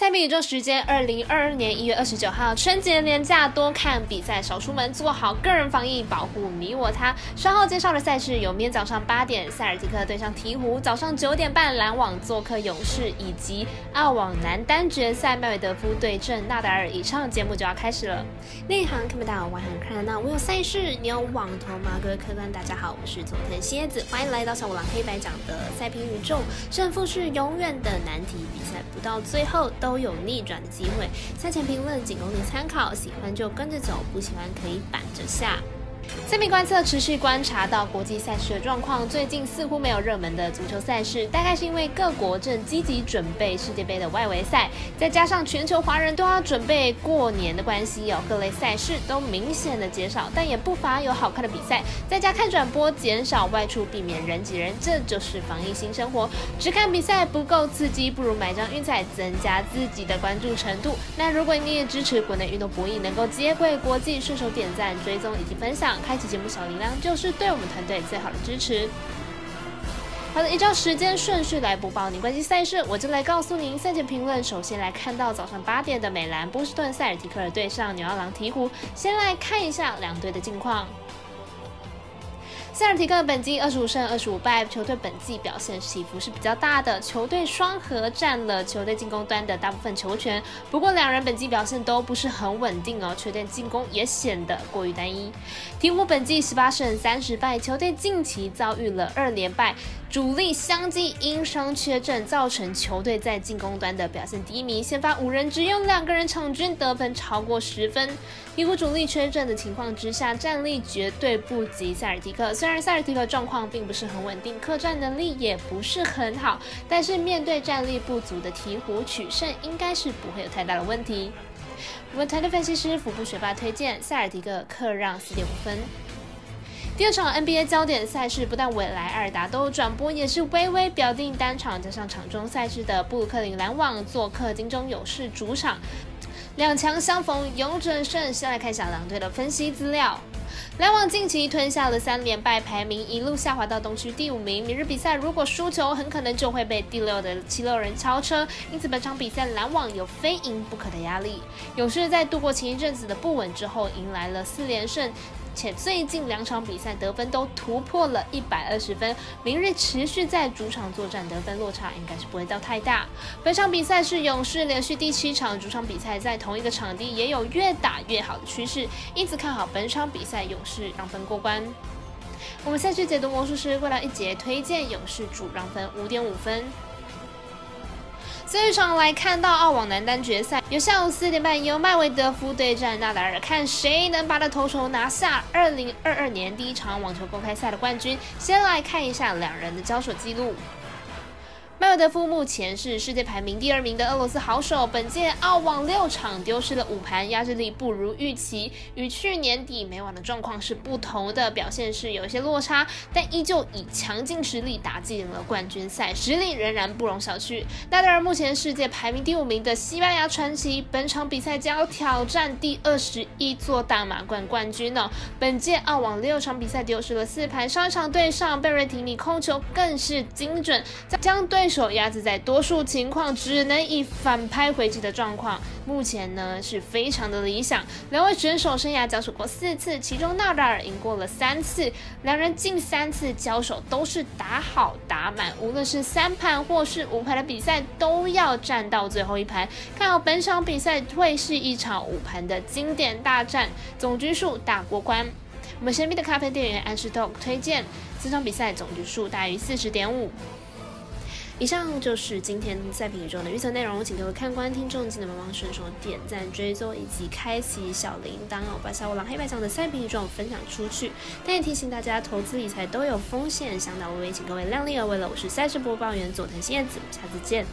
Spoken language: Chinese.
赛比宇宙时间，二零二二年一月二十九号，春节连假多看比赛，少出门，做好个人防疫，保护你我他。稍后介绍的赛事有：明天早上八点，塞尔提克对上鹈鹕；早上九点半，篮网做客勇士，以及澳网男单决赛，麦韦德夫对阵纳达尔。以上节目就要开始了。内行看不到，外行看得到。我有赛事，你有网头吗？各位客官，大家好，我是佐藤蝎子，欢迎来到小五郎黑白讲的赛评宇宙。胜负是永远的难题，比赛不到最后都。都有逆转的机会。赛前评论仅供你参考，喜欢就跟着走，不喜欢可以板着下。赛评观测持续观察到国际赛事的状况，最近似乎没有热门的足球赛事，大概是因为各国正积极准备世界杯的外围赛，再加上全球华人都要准备过年的关系，哦，各类赛事都明显的减少，但也不乏有好看的比赛。在家看转播，减少外出，避免人挤人，这就是防疫新生活。只看比赛不够刺激，不如买张运彩，增加自己的关注程度。那如果你也支持国内运动博弈能够接轨国际，顺手点赞、追踪以及分享。开启节目小铃铛，就是对我们团队最好的支持。好的，依照时间顺序来播报您关心赛事，我就来告诉您赛前评论。首先来看到早上八点的美兰波士顿塞尔提克尔对上纽奥良鹈鹕，先来看一下两队的近况。塞尔提克本季二十五胜二十五败，球队本季表现起伏是比较大的。球队双核占了球队进攻端的大部分球权，不过两人本季表现都不是很稳定哦，球队进攻也显得过于单一。鹈鹕本季十八胜三十败，球队近期遭遇了二连败。主力相继因伤缺阵，造成球队在进攻端的表现低迷。先发五人只有两个人场均得分超过十分。鹈鹕主力缺阵的情况之下，战力绝对不及塞尔提克。虽然塞尔提克状况并不是很稳定，客战能力也不是很好，但是面对战力不足的鹈鹕，取胜应该是不会有太大的问题。我们团队分析师腹部学霸推荐塞尔提克客让四点五分。第二场 NBA 焦点赛事，不但未来阿尔达都转播，也是微微表定单场，加上场中赛事的布鲁克林篮网做客金州勇士主场，两强相逢勇者胜。先来看一下两队的分析资料。篮网近期吞下了三连败，排名一路下滑到东区第五名。明日比赛如果输球，很可能就会被第六的七六人超车，因此本场比赛篮网有非赢不可的压力。勇士在度过前一阵子的不稳之后，迎来了四连胜。且最近两场比赛得分都突破了一百二十分，明日持续在主场作战，得分落差应该是不会到太大。本场比赛是勇士连续第七场主场比赛，在同一个场地也有越打越好的趋势，因此看好本场比赛勇士让分过关。我们赛事解读魔术师过来一节推荐勇士主让分五点五分。这一场来看到澳网男单决赛，由下午四点半由迈维德夫对战纳达尔，看谁能拔得头筹拿下二零二二年第一场网球公开赛的冠军。先来看一下两人的交手记录。麦尔德夫目前是世界排名第二名的俄罗斯好手，本届澳网六场丢失了五盘，压制力不如预期，与去年底每晚的状况是不同的，表现是有一些落差，但依旧以强劲实力打进了冠军赛，实力仍然不容小觑。纳达尔目前世界排名第五名的西班牙传奇，本场比赛将要挑战第二十一座大满贯冠军呢。本届澳网六场比赛丢失了四盘，上一场对上贝瑞提尼控球更是精准，将对。手鸭子在多数情况只能以反拍回击的状况，目前呢是非常的理想。两位选手生涯交手过四次，其中纳达尔赢过了三次，两人近三次交手都是打好打满，无论是三盘或是五盘的比赛都要战到最后一盘。看好本场比赛会是一场五盘的经典大战，总局数大过关。我们神秘的咖啡店员安士 dog 推荐这场比赛总局数大于四十点五。以上就是今天赛评宇宙的预测内容，请各位看官听众记得帮忙顺手点赞、追踪以及开启小铃铛哦，把小五郎黑白讲的赛评宇宙分享出去。但也提醒大家，投资理财都有风险，想到微微，请各位量力而为了。我是赛事播报员佐藤新叶子，下次见。